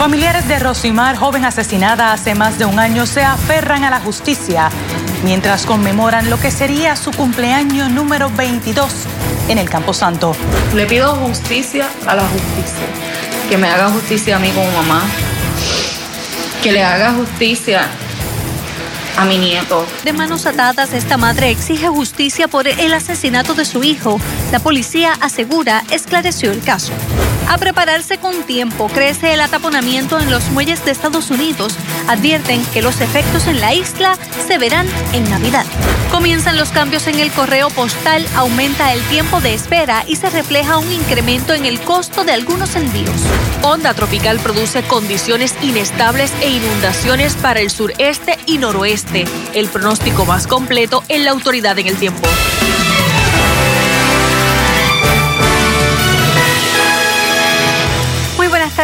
Familiares de Rosimar, joven asesinada hace más de un año, se aferran a la justicia mientras conmemoran lo que sería su cumpleaños número 22 en el Camposanto. Le pido justicia a la justicia, que me haga justicia a mí como mamá, que le haga justicia a mi nieto. De manos atadas, esta madre exige justicia por el asesinato de su hijo. La policía asegura esclareció el caso. A prepararse con tiempo, crece el ataponamiento en los muelles de Estados Unidos. Advierten que los efectos en la isla se verán en Navidad. Comienzan los cambios en el correo postal, aumenta el tiempo de espera y se refleja un incremento en el costo de algunos envíos. Onda tropical produce condiciones inestables e inundaciones para el sureste y noroeste. El pronóstico más completo en la autoridad en el tiempo.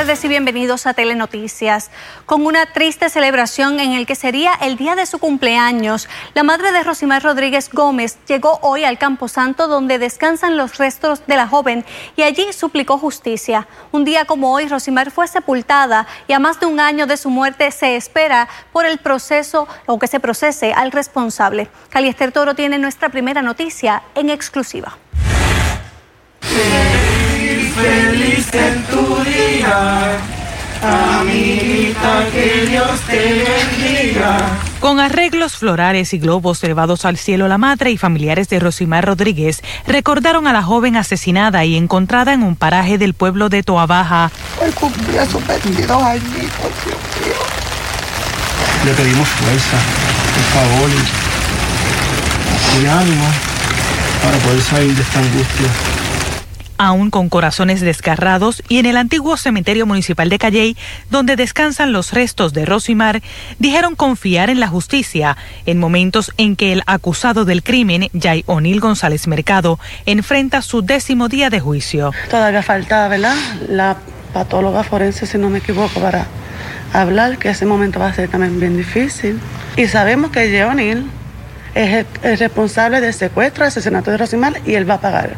Tardes y bienvenidos a Telenoticias. Con una triste celebración en el que sería el día de su cumpleaños, la madre de Rosimar Rodríguez Gómez llegó hoy al Camposanto donde descansan los restos de la joven y allí suplicó justicia. Un día como hoy, Rosimar fue sepultada y a más de un año de su muerte se espera por el proceso o que se procese al responsable. Caliester Toro tiene nuestra primera noticia en exclusiva. Feliz en tu día. Amiguita, que Dios te bendiga. Con arreglos florales y globos elevados al cielo, la madre y familiares de Rosimar Rodríguez recordaron a la joven asesinada y encontrada en un paraje del pueblo de Toabaja. Hoy cumplía sus 22 añitos, Dios mío. Le pedimos fuerza, por favor, y, y ánimo para poder salir de esta angustia. Aún con corazones desgarrados, y en el antiguo cementerio municipal de Calley, donde descansan los restos de Rosimar, dijeron confiar en la justicia en momentos en que el acusado del crimen, Jay O'Neill González Mercado, enfrenta su décimo día de juicio. Todavía falta, ¿verdad? La patóloga forense, si no me equivoco, para hablar, que ese momento va a ser también bien difícil. Y sabemos que Jay O'Neill es el, el responsable del secuestro, asesinato de Rosimar, y él va a pagar.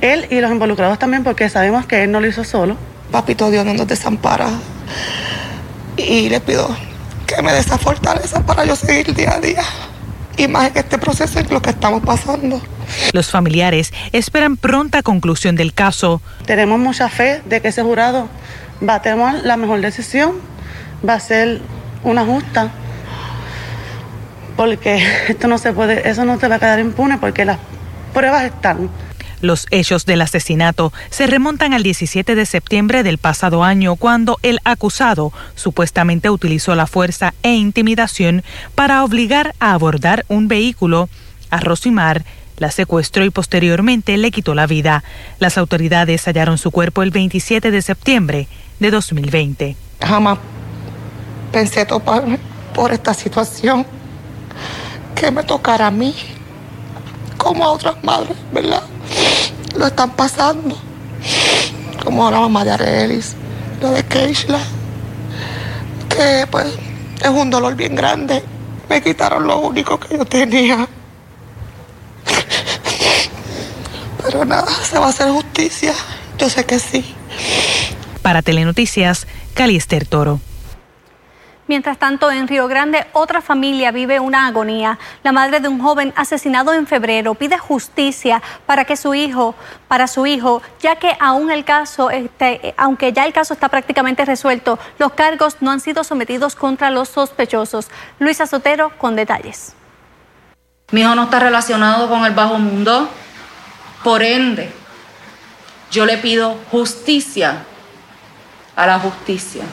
Él y los involucrados también, porque sabemos que él no lo hizo solo. Papito Dios no nos desampara. Y le pido que me dé esa fortaleza para yo seguir día a día. Y más en este proceso en lo que estamos pasando. Los familiares esperan pronta conclusión del caso. Tenemos mucha fe de que ese jurado va a tomar la mejor decisión, va a ser una justa. Porque esto no se puede, eso no se va a quedar impune porque las pruebas están. Los hechos del asesinato se remontan al 17 de septiembre del pasado año, cuando el acusado supuestamente utilizó la fuerza e intimidación para obligar a abordar un vehículo a Rosimar, la secuestró y posteriormente le quitó la vida. Las autoridades hallaron su cuerpo el 27 de septiembre de 2020. Jamás pensé toparme por esta situación que me tocara a mí, como a otras madres, ¿verdad? Lo están pasando, como la mamá de Arelis, lo de Keishla, que pues es un dolor bien grande. Me quitaron lo único que yo tenía. Pero nada, se va a hacer justicia. Yo sé que sí. Para Telenoticias, Caliester Toro. Mientras tanto, en Río Grande, otra familia vive una agonía. La madre de un joven asesinado en febrero pide justicia para que su hijo, para su hijo, ya que aún el caso, este, aunque ya el caso está prácticamente resuelto, los cargos no han sido sometidos contra los sospechosos. Luisa Sotero con detalles. Mi hijo no está relacionado con el bajo mundo. Por ende, yo le pido justicia a la justicia.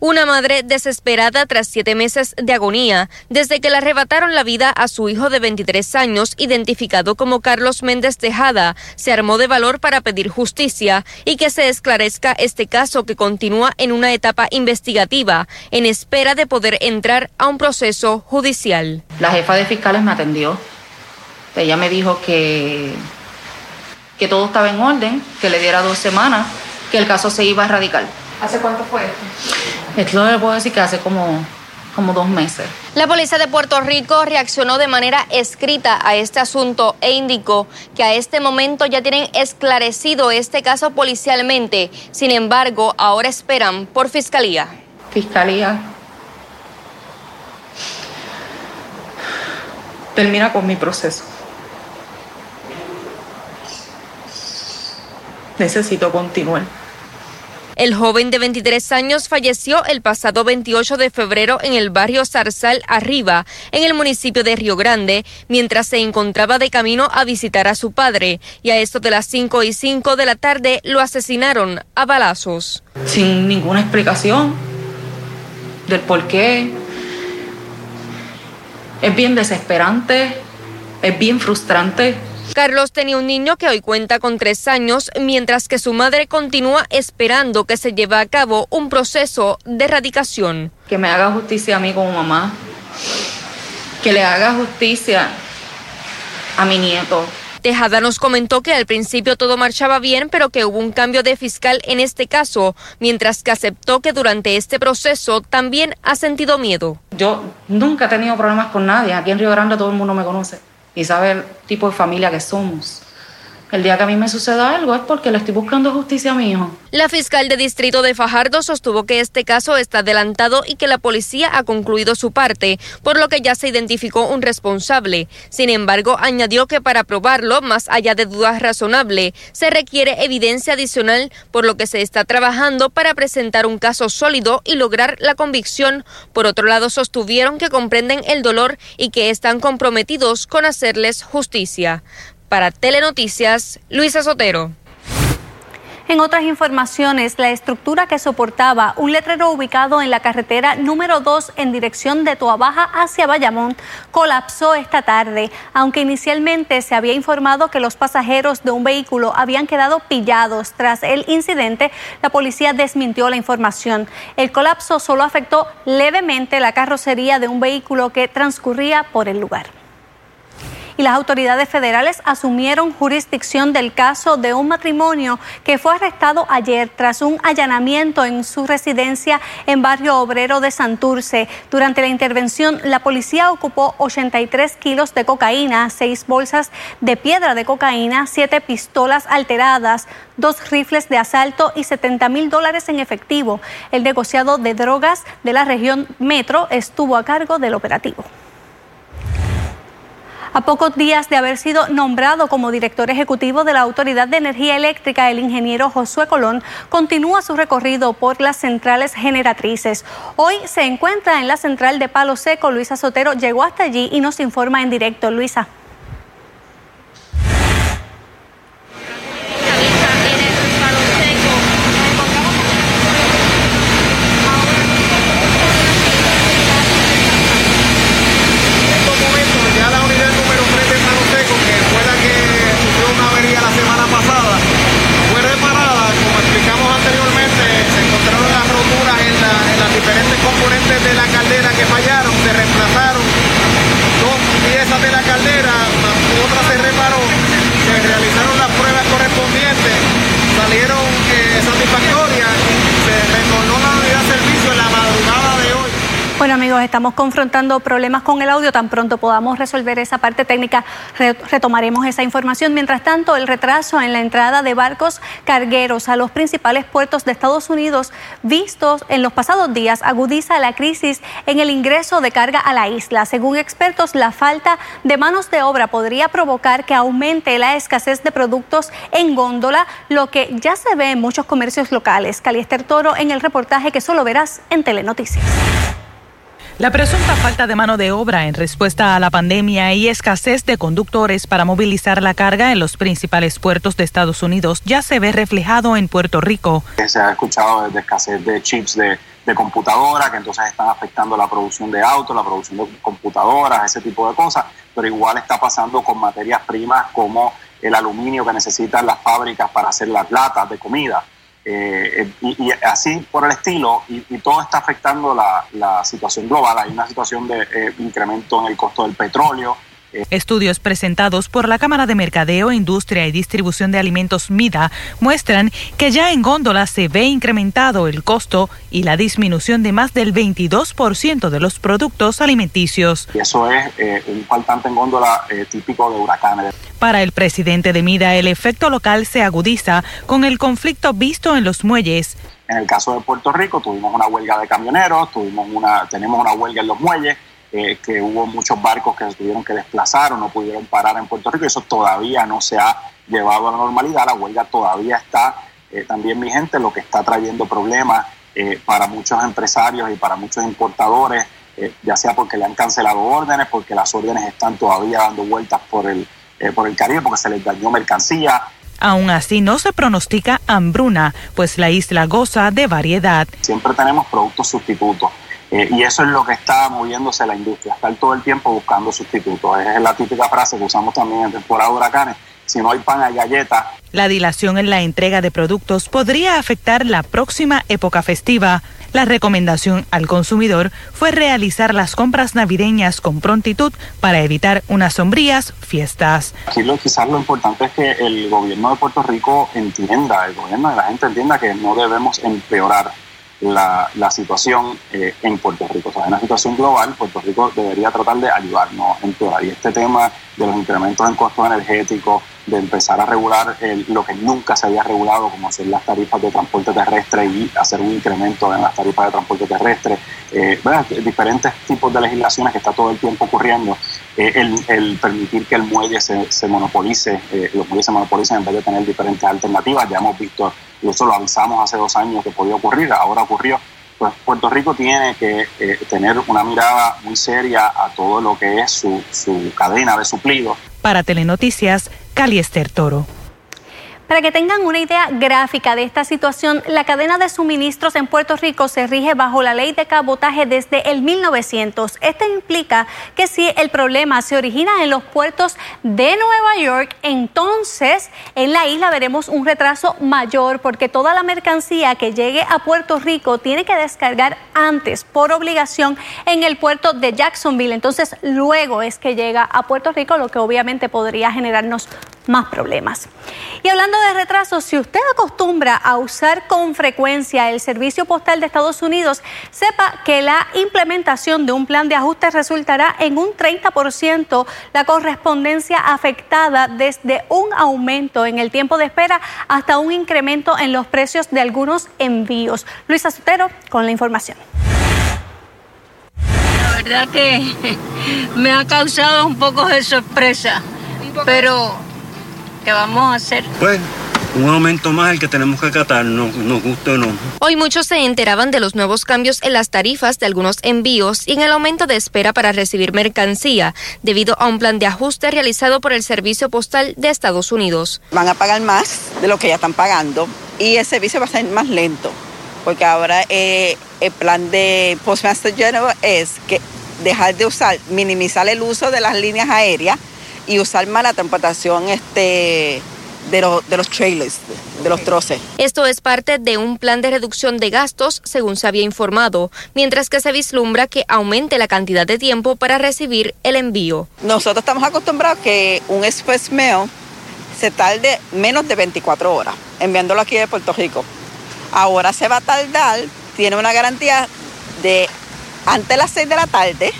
Una madre desesperada tras siete meses de agonía, desde que le arrebataron la vida a su hijo de 23 años, identificado como Carlos Méndez Tejada, se armó de valor para pedir justicia y que se esclarezca este caso que continúa en una etapa investigativa, en espera de poder entrar a un proceso judicial. La jefa de fiscales me atendió. Ella me dijo que, que todo estaba en orden, que le diera dos semanas, que el caso se iba a erradicar. ¿Hace cuánto fue esto? Esto le puedo decir que hace como, como dos meses. La policía de Puerto Rico reaccionó de manera escrita a este asunto e indicó que a este momento ya tienen esclarecido este caso policialmente. Sin embargo, ahora esperan por fiscalía. Fiscalía. Termina con mi proceso. Necesito continuar. El joven de 23 años falleció el pasado 28 de febrero en el barrio Zarzal Arriba, en el municipio de Río Grande, mientras se encontraba de camino a visitar a su padre, y a esto de las 5 y 5 de la tarde lo asesinaron a balazos. Sin ninguna explicación del por qué. Es bien desesperante, es bien frustrante. Carlos tenía un niño que hoy cuenta con tres años, mientras que su madre continúa esperando que se lleve a cabo un proceso de erradicación. Que me haga justicia a mí como mamá, que le haga justicia a mi nieto. Tejada nos comentó que al principio todo marchaba bien, pero que hubo un cambio de fiscal en este caso, mientras que aceptó que durante este proceso también ha sentido miedo. Yo nunca he tenido problemas con nadie. Aquí en Río Grande todo el mundo me conoce y sabe el tipo de familia que somos. El día que a mí me suceda algo es porque le estoy buscando justicia a mi. La fiscal de distrito de Fajardo sostuvo que este caso está adelantado y que la policía ha concluido su parte, por lo que ya se identificó un responsable. Sin embargo, añadió que para probarlo, más allá de dudas razonables, se requiere evidencia adicional, por lo que se está trabajando para presentar un caso sólido y lograr la convicción. Por otro lado, sostuvieron que comprenden el dolor y que están comprometidos con hacerles justicia. Para Telenoticias, Luisa Sotero. En otras informaciones, la estructura que soportaba un letrero ubicado en la carretera número 2 en dirección de Toabaja hacia Bayamón colapsó esta tarde, aunque inicialmente se había informado que los pasajeros de un vehículo habían quedado pillados tras el incidente, la policía desmintió la información. El colapso solo afectó levemente la carrocería de un vehículo que transcurría por el lugar y las autoridades federales asumieron jurisdicción del caso de un matrimonio que fue arrestado ayer tras un allanamiento en su residencia en Barrio Obrero de Santurce. Durante la intervención, la policía ocupó 83 kilos de cocaína, seis bolsas de piedra de cocaína, siete pistolas alteradas, dos rifles de asalto y 70 mil dólares en efectivo. El negociado de drogas de la región Metro estuvo a cargo del operativo. A pocos días de haber sido nombrado como director ejecutivo de la Autoridad de Energía Eléctrica, el ingeniero Josué Colón continúa su recorrido por las centrales generatrices. Hoy se encuentra en la central de Palo Seco. Luisa Sotero llegó hasta allí y nos informa en directo. Luisa. diferentes componentes de la caldera que fallaron, se reemplazaron dos piezas de la caldera, otra se reparó, se realizaron las pruebas correspondientes, salieron eh, satisfactorias, se retornó la unidad de servicio en la madrugada de hoy. Bueno amigos, estamos confrontando problemas con el audio. Tan pronto podamos resolver esa parte técnica, retomaremos esa información. Mientras tanto, el retraso en la entrada de barcos cargueros a los principales puertos de Estados Unidos vistos en los pasados días agudiza la crisis en el ingreso de carga a la isla. Según expertos, la falta de manos de obra podría provocar que aumente la escasez de productos en góndola, lo que ya se ve en muchos comercios locales. Caliester Toro en el reportaje que solo verás en Telenoticias. La presunta falta de mano de obra en respuesta a la pandemia y escasez de conductores para movilizar la carga en los principales puertos de Estados Unidos ya se ve reflejado en Puerto Rico. Se ha escuchado de escasez de chips de, de computadora, que entonces están afectando la producción de autos, la producción de computadoras, ese tipo de cosas, pero igual está pasando con materias primas como el aluminio que necesitan las fábricas para hacer las latas de comida. Eh, y, así por el estilo, y, todo está afectando la, situación global. Hay una situación de eh, incremento en el costo del petróleo, Estudios presentados por la Cámara de Mercadeo, Industria y Distribución de Alimentos MIDA muestran que ya en góndola se ve incrementado el costo y la disminución de más del 22% de los productos alimenticios. Y eso es eh, un faltante en góndola eh, típico de huracanes. Para el presidente de MIDA, el efecto local se agudiza con el conflicto visto en los muelles. En el caso de Puerto Rico tuvimos una huelga de camioneros, tuvimos una, tenemos una huelga en los muelles eh, que hubo muchos barcos que se tuvieron que desplazar o no pudieron parar en Puerto Rico. Eso todavía no se ha llevado a la normalidad. La huelga todavía está eh, también vigente, lo que está trayendo problemas eh, para muchos empresarios y para muchos importadores, ya sea porque le han cancelado órdenes, porque las órdenes están todavía dando vueltas por el, por el Caribe, porque se les dañó mercancía. Aún así, no se pronostica hambruna, pues la isla goza de variedad. Siempre tenemos productos sustitutos. Eh, y eso es lo que está moviéndose la industria, estar todo el tiempo buscando sustitutos. Es la típica frase que usamos también en temporada de huracanes. Si no hay pan, hay galletas. La dilación en la entrega de productos podría afectar la próxima época festiva. La recomendación al consumidor fue realizar las compras navideñas con prontitud para evitar unas sombrías fiestas. Aquí lo, quizás lo importante es que el gobierno de Puerto Rico entienda, el gobierno de la gente entienda que no debemos empeorar la, la situación eh, en Puerto Rico. O sea, en una situación global, Puerto Rico debería tratar de ayudarnos en todo. Y este tema de los incrementos en costos energéticos, de empezar a regular lo que nunca se había regulado, como son las tarifas de transporte terrestre y hacer un incremento en las tarifas de transporte terrestre, eh, diferentes tipos de legislaciones que está todo el tiempo ocurriendo, eh, el, permitir que el muelle se, se monopolice, eh, los muelles se monopolicen en vez de tener diferentes alternativas, ya hemos visto, y eso lo avisamos hace dos años que podía ocurrir, ahora ocurrió, pues Puerto Rico tiene que eh, tener una mirada muy seria a todo lo que es su, su cadena de suplidos. Para Telenoticias, Caliester Toro. Para que tengan una idea gráfica de esta situación, la cadena de suministros en Puerto Rico se rige bajo la ley de cabotaje desde el 1900. Esto implica que si el problema se origina en los puertos de Nueva York, entonces en la isla veremos un retraso mayor porque toda la mercancía que llegue a Puerto Rico tiene que descargar antes por obligación en el puerto de Jacksonville. Entonces luego es que llega a Puerto Rico, lo que obviamente podría generarnos más problemas. Y hablando de retrasos, si usted acostumbra a usar con frecuencia el servicio postal de Estados Unidos, sepa que la implementación de un plan de ajuste resultará en un 30% la correspondencia afectada desde un aumento en el tiempo de espera hasta un incremento en los precios de algunos envíos. Luisa Sotero con la información. La verdad que me ha causado un poco de sorpresa, pero ¿qué vamos a hacer? Bueno un aumento más el que tenemos que acatar, no, nos gusta o no. Hoy muchos se enteraban de los nuevos cambios en las tarifas de algunos envíos y en el aumento de espera para recibir mercancía, debido a un plan de ajuste realizado por el Servicio Postal de Estados Unidos. Van a pagar más de lo que ya están pagando y el servicio va a ser más lento, porque ahora eh, el plan de Postmaster General es que dejar de usar, minimizar el uso de las líneas aéreas y usar más la transportación este de, de los trailers, de los troces. Esto es parte de un plan de reducción de gastos, según se había informado, mientras que se vislumbra que aumente la cantidad de tiempo para recibir el envío. Nosotros estamos acostumbrados que un express mail se tarde menos de 24 horas enviándolo aquí de Puerto Rico. Ahora se va a tardar, tiene una garantía de antes de las 6 de la tarde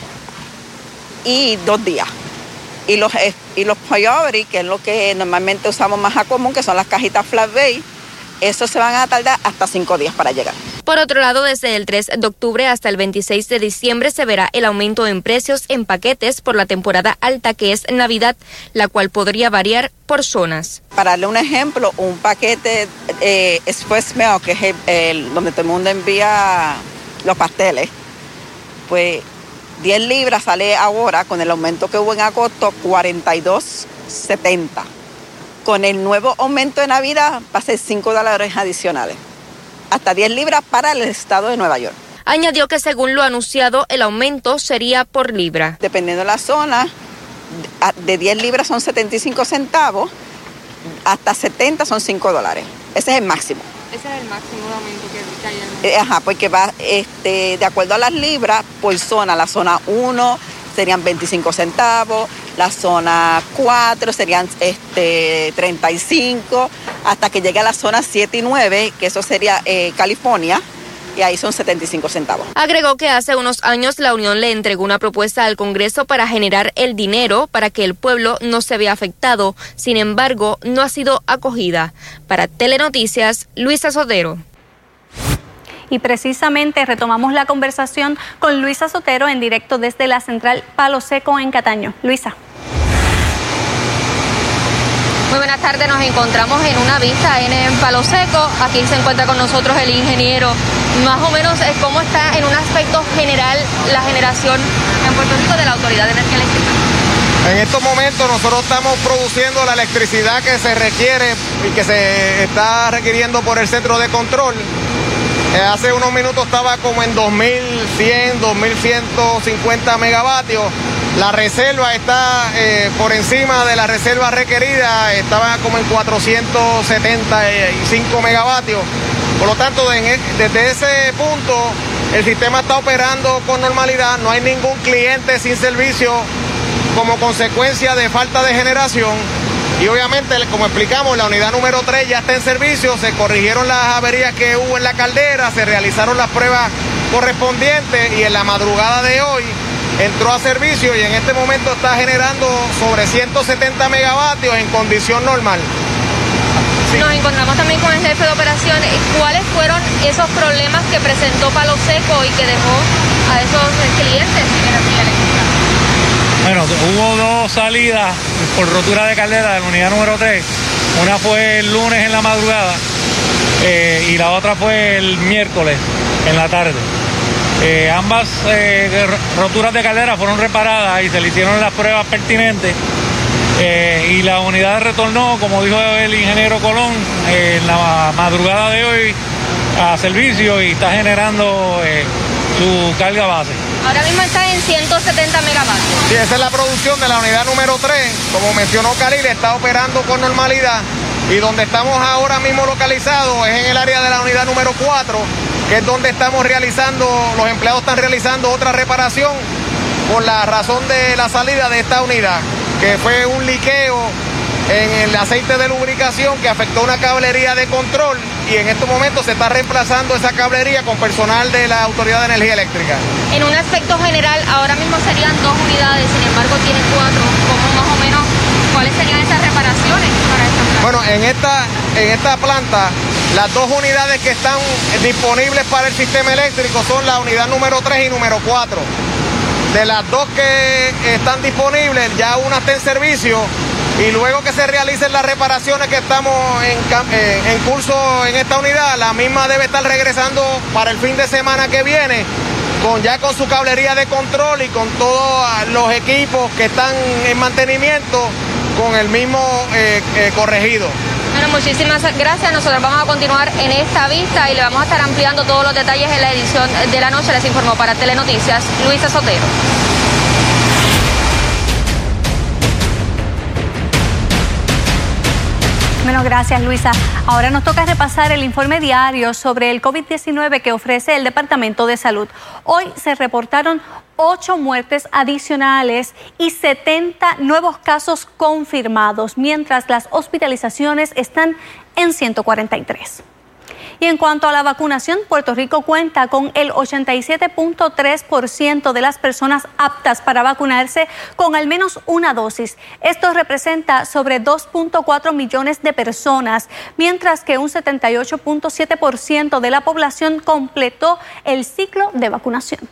y dos días y los, y los priority, que es lo que normalmente usamos más a común, que son las cajitas flat bay, esos se van a tardar hasta cinco días para llegar. Por otro lado, desde el 3 de octubre hasta el 26 de diciembre se verá el aumento en precios en paquetes por la temporada alta que es Navidad, la cual podría variar por zonas. Para darle un ejemplo, un paquete eh, Express Mail, que es el, donde todo el mundo envía los pasteles, pues 10 libras sale ahora, con el aumento que hubo en agosto, 42.70. Con el nuevo aumento de Navidad va a ser 5 dólares adicionales. Hasta 10 libras para el estado de Nueva York. Añadió que según lo anunciado, el aumento sería por libra. Dependiendo de la zona, de 10 libras son 75 centavos, hasta 70 son 5 dólares. Ese es el máximo. Ese es el máximo de aumento que, hay en el... Eh, ajá, porque va, este, de acuerdo a las libras, por zona, la zona 1 serían 25 centavos, la zona 4 serían este, 35, hasta que llegue a la zona 7 y 9, que eso sería eh, California, y ahí son 75 centavos. Agregó que hace unos años la Unión le entregó una propuesta al Congreso para generar el dinero para que el pueblo no se vea afectado. Sin embargo, no ha sido acogida. Para Telenoticias, Luisa Sotero. Y precisamente retomamos la conversación con Luisa Sotero en directo desde la central Palo Seco en Cataño. Luisa. Muy buenas tardes, nos encontramos en una vista en, Palo Seco. Aquí se encuentra con nosotros el ingeniero. Más o menos, eh, ¿cómo está en un aspecto general la generación en Puerto Rico de la Autoridad de Energía Eléctrica? En estos momentos nosotros estamos produciendo la electricidad que se requiere y que se está requiriendo por el centro de control. Eh, hace unos minutos estaba como en 2100, 2150 megavatios la reserva está eh, por encima de la reserva requerida, estaba como en 475 megavatios. Por lo tanto, e, desde ese punto, el sistema está operando con normalidad, no hay ningún cliente sin servicio como consecuencia de falta de generación. Y obviamente, como explicamos, la unidad número 3 ya está en servicio, se corrigieron las averías que hubo en la caldera, se realizaron las pruebas correspondientes. Y en la madrugada de hoy entró a servicio y en este momento está generando sobre 170 megavatios en condición normal. Nos encontramos también con el jefe de operaciones. ¿Cuáles fueron esos problemas que presentó Palo Seco y que dejó a esos clientes sin energía eléctrica? Bueno, hubo dos salidas por rotura de caldera de la unidad número 3. Una fue el lunes en la madrugada eh, y la otra fue el miércoles en la tarde. Eh, ambas eh, roturas de caldera fueron reparadas y se le hicieron las pruebas pertinentes. Eh, y la unidad retornó, como dijo el ingeniero Colón, en la madrugada de hoy a servicio y está generando su carga base. Ahora mismo está en 170 megavatios. Sí, esa es la producción de la unidad número 3. Como mencionó Caril, está operando con normalidad. Y donde estamos ahora mismo localizados es en el área de la unidad número 4 que es donde estamos realizando, los empleados están realizando otra reparación por la razón de la salida de esta unidad, que fue un liqueo en el aceite de lubricación que afectó una cablería de control y en estos momentos se está reemplazando esa cablería con personal de la Autoridad de Energía Eléctrica. En un aspecto general, ahora mismo serían dos unidades, sin embargo tienen cuatro. ¿Cómo más o menos cuáles serían esas reparaciones para esta planta? Bueno, en esta, en esta planta las dos unidades que están disponibles para el sistema eléctrico son la unidad número 3 y número 4. De las dos que están disponibles, ya una está en servicio y luego que se realicen las reparaciones que estamos en, eh, en, curso en esta unidad, la misma debe estar regresando para el fin de semana que viene, con ya con su cablería de control y con todos los equipos que están en mantenimiento con el mismo eh, eh, corregido. Bueno, muchísimas gracias. Nosotros vamos a continuar en esta vista y le vamos a estar ampliando todos los detalles en la edición de la noche. Les informó para Telenoticias Luisa Sotero. Bueno, gracias Luisa. Ahora nos toca repasar el informe diario sobre el COVID-19 que ofrece el Departamento de Salud. Hoy se reportaron ocho muertes adicionales y 70 nuevos casos confirmados, mientras las hospitalizaciones están en 143. Y en cuanto a la vacunación, Puerto Rico cuenta con el 87.3% de las personas aptas para vacunarse con al menos una dosis. Esto representa sobre 2.4 millones de personas, mientras que un 78.7% de la población completó el ciclo de vacunación.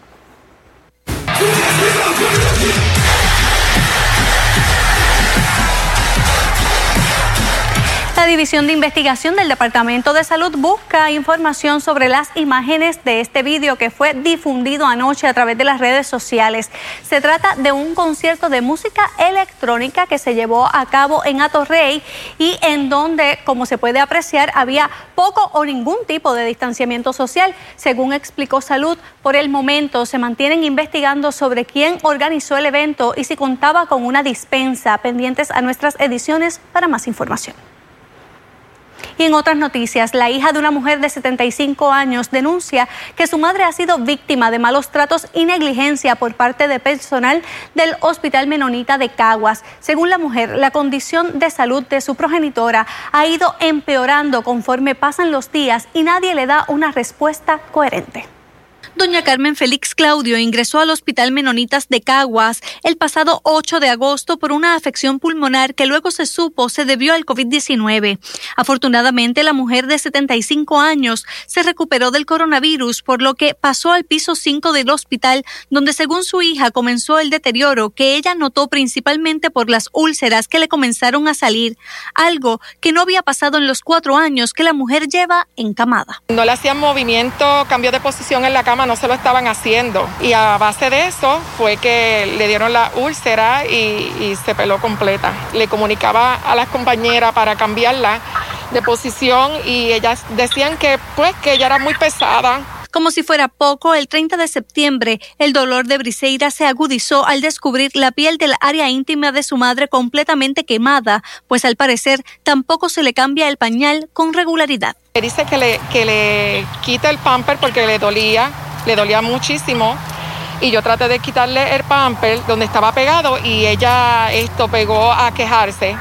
La División de Investigación del Departamento de Salud busca información sobre las imágenes de este vídeo que fue difundido anoche a través de las redes sociales. Se trata de un concierto de música electrónica que se llevó a cabo en Atorrey y en donde, como se puede apreciar, había poco o ningún tipo de distanciamiento social. Según explicó Salud, por el momento se mantienen investigando sobre quién organizó el evento y si contaba con una dispensa. Pendientes a nuestras ediciones para más información. Y en otras noticias, la hija de una mujer de 75 años denuncia que su madre ha sido víctima de malos tratos y negligencia por parte de personal del Hospital Menonita de Caguas. Según la mujer, la condición de salud de su progenitora ha ido empeorando conforme pasan los días y nadie le da una respuesta coherente. Doña Carmen Félix Claudio ingresó al Hospital Menonitas de Caguas el pasado 8 de agosto por una afección pulmonar que luego se supo se debió al COVID-19. Afortunadamente, la mujer de 75 años se recuperó del coronavirus, por lo que pasó al piso 5 del hospital, donde según su hija comenzó el deterioro que ella notó principalmente por las úlceras que le comenzaron a salir, algo que no había pasado en los cuatro años que la mujer lleva encamada. No le hacían movimiento, cambio de posición en la cama no se lo estaban haciendo. Y a base de eso fue que le dieron la úlcera y, se peló completa. Le comunicaba a las compañeras para cambiarla de posición y ellas decían que pues que ella era muy pesada. Como si fuera poco, el 30 de septiembre el dolor de Briseira se agudizó al descubrir la piel del área íntima de su madre completamente quemada, pues al parecer tampoco se le cambia el pañal con regularidad. Dice que le, que le quita el pamper porque le dolía le dolía muchísimo y yo traté de quitarle el pamper donde estaba pegado y ella esto pegó a quejarse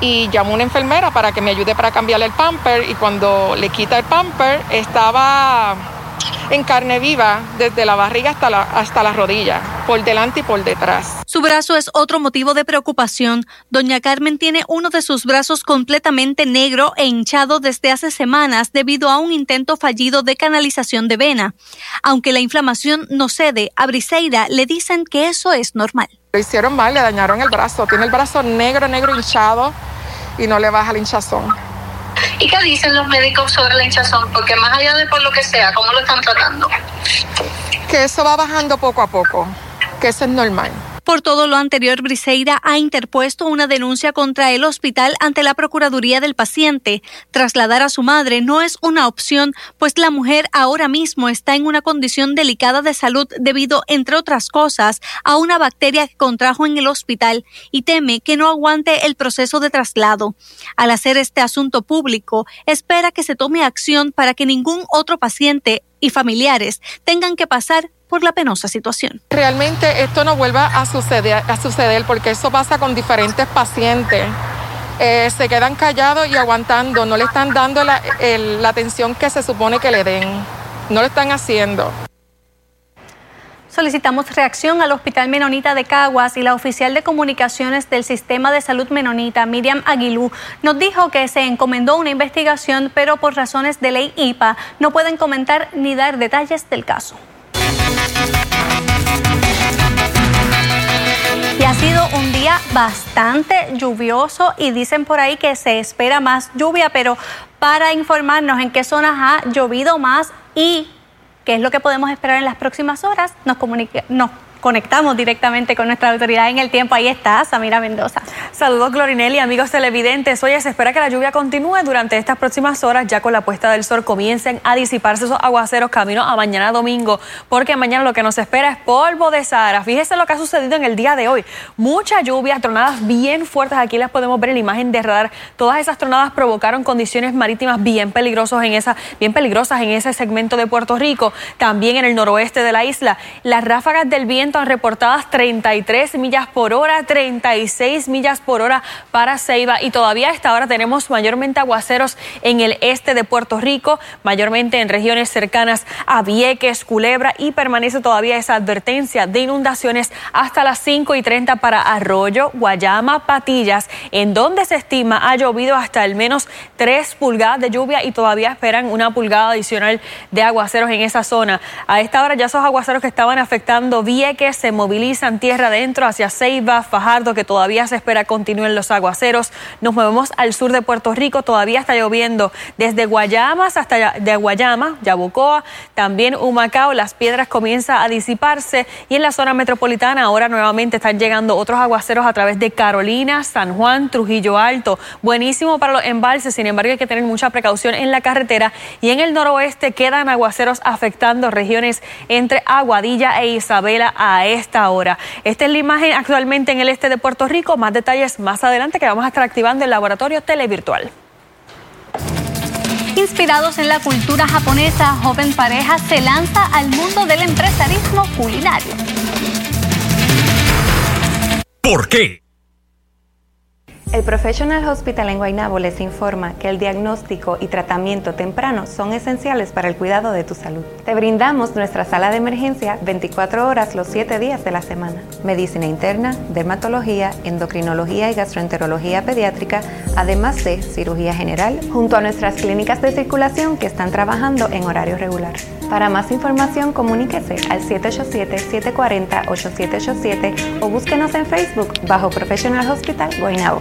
y llamó a una enfermera para que me ayude para cambiarle el pamper y cuando le quita el pamper estaba en carne viva desde la barriga hasta la, hasta las rodillas, por delante y por detrás. Su brazo es otro motivo de preocupación. Doña Carmen tiene uno de sus brazos completamente negro e hinchado desde hace semanas debido a un intento fallido de canalización de vena. Aunque la inflamación no cede, a Briseira le dicen que eso es normal. Lo hicieron mal, le dañaron el brazo. Tiene el brazo negro, negro hinchado y no le baja el hinchazón. ¿Y qué dicen los médicos sobre la hinchazón? Porque más allá de por lo que sea, ¿cómo lo están tratando? Que eso va bajando poco a poco, que eso es normal. Por todo lo anterior, Briseira ha interpuesto una denuncia contra el hospital ante la Procuraduría del Paciente. Trasladar a su madre no es una opción, pues la mujer ahora mismo está en una condición delicada de salud debido, entre otras cosas, a una bacteria que contrajo en el hospital y teme que no aguante el proceso de traslado. Al hacer este asunto público, espera que se tome acción para que ningún otro paciente y familiares tengan que pasar por la penosa situación. Realmente esto no vuelva a suceder, a suceder porque eso pasa con diferentes pacientes. Eh, se quedan callados y aguantando, no le están dando la, la atención que se supone que le den, no lo están haciendo. Solicitamos reacción al Hospital Menonita de Caguas y la oficial de comunicaciones del Sistema de Salud Menonita, Miriam Aguilú, nos dijo que se encomendó una investigación, pero por razones de ley IPA no pueden comentar ni dar detalles del caso. Y ha sido un día bastante lluvioso y dicen por ahí que se espera más lluvia, pero para informarnos en qué zonas ha llovido más y qué es lo que podemos esperar en las próximas horas, nos, nos conectamos directamente con nuestra autoridad en el tiempo. Ahí está, Samira Mendoza. Saludos, Glorinelli, amigos televidentes. Hoy se espera que la lluvia continúe durante estas próximas horas, ya con la puesta del sol comiencen a disiparse esos aguaceros camino a mañana domingo, porque mañana lo que nos espera es polvo de Sahara. Fíjese lo que ha sucedido en el día de hoy. Mucha lluvia, tronadas bien fuertes. Aquí las podemos ver en la imagen de radar. Todas esas tronadas provocaron condiciones marítimas bien peligrosas en esa, bien peligrosas en ese segmento de Puerto Rico, también en el noroeste de la isla. Las ráfagas del viento han reportadas 33 millas por hora, 36 millas por hora para Ceiba y todavía a esta hora tenemos mayormente aguaceros en el este de Puerto Rico, mayormente en regiones cercanas a Vieques, Culebra y permanece todavía esa advertencia de inundaciones hasta las 5 y 30 para Arroyo, Guayama, Patillas, en donde se estima ha llovido hasta al menos 3 pulgadas de lluvia y todavía esperan una pulgada adicional de aguaceros en esa zona. A esta hora ya esos aguaceros que estaban afectando Vieques se movilizan tierra adentro hacia Ceiba, Fajardo, que todavía se espera continúen los aguaceros. Nos movemos al sur de Puerto Rico, todavía está lloviendo desde Guayamas hasta de Guayama, Yabucoa, también Humacao, las piedras comienzan a disiparse y en la zona metropolitana ahora nuevamente están llegando otros aguaceros a través de Carolina, San Juan, Trujillo Alto. Buenísimo para los embalses, sin embargo hay que tener mucha precaución en la carretera y en el noroeste quedan aguaceros afectando regiones entre Aguadilla e Isabela a esta hora. Esta es la imagen actualmente en el este de Puerto Rico. Más detalles más adelante que vamos a estar activando el laboratorio televirtual. Inspirados en la cultura japonesa, joven pareja se lanza al mundo del empresarismo culinario. ¿Por qué? El Professional Hospital en Guaynabo les informa que el diagnóstico y tratamiento temprano son esenciales para el cuidado de tu salud. Te brindamos nuestra sala de emergencia 24 horas los 7 días de la semana. Medicina interna, dermatología, endocrinología y gastroenterología pediátrica, además de cirugía general, junto a nuestras clínicas de circulación que están trabajando en horario regular. Para más información, comuníquese al 787-740-8787 o búsquenos en Facebook bajo Professional Hospital Guaynabo.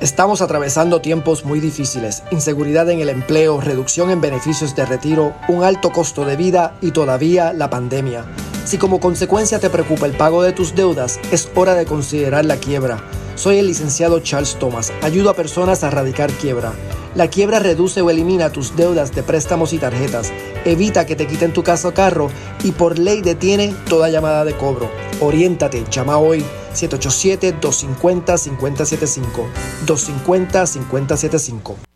Estamos atravesando tiempos muy difíciles, inseguridad en el empleo, reducción en beneficios de retiro, un alto costo de vida y todavía la pandemia. Si como consecuencia te preocupa el pago de tus deudas, es hora de considerar la quiebra. Soy el licenciado Charles Thomas, ayudo a personas a erradicar quiebra. La quiebra reduce o elimina tus deudas de préstamos y tarjetas, evita que te quiten tu casa o carro y por ley detiene toda llamada de cobro. Oriéntate, llama hoy 787-250-5075. 250-5075.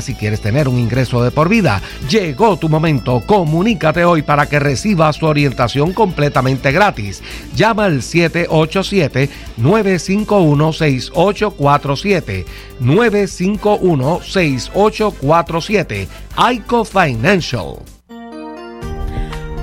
si quieres tener un ingreso de por vida. Llegó tu momento. Comunícate hoy para que recibas tu orientación completamente gratis. Llama al 787-951-6847. 951-6847. ICO Financial.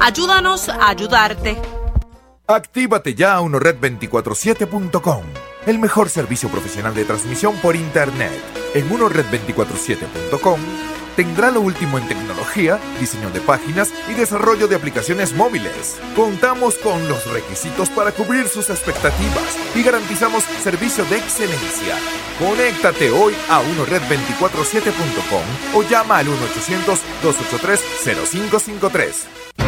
Ayúdanos a ayudarte. Actívate ya a unored247.com, el mejor servicio profesional de transmisión por Internet. En unored247.com tendrá lo último en tecnología, diseño de páginas y desarrollo de aplicaciones móviles. Contamos con los requisitos para cubrir sus expectativas y garantizamos servicio de excelencia. Conéctate hoy a unored247.com o llama al 1-800-283-0553.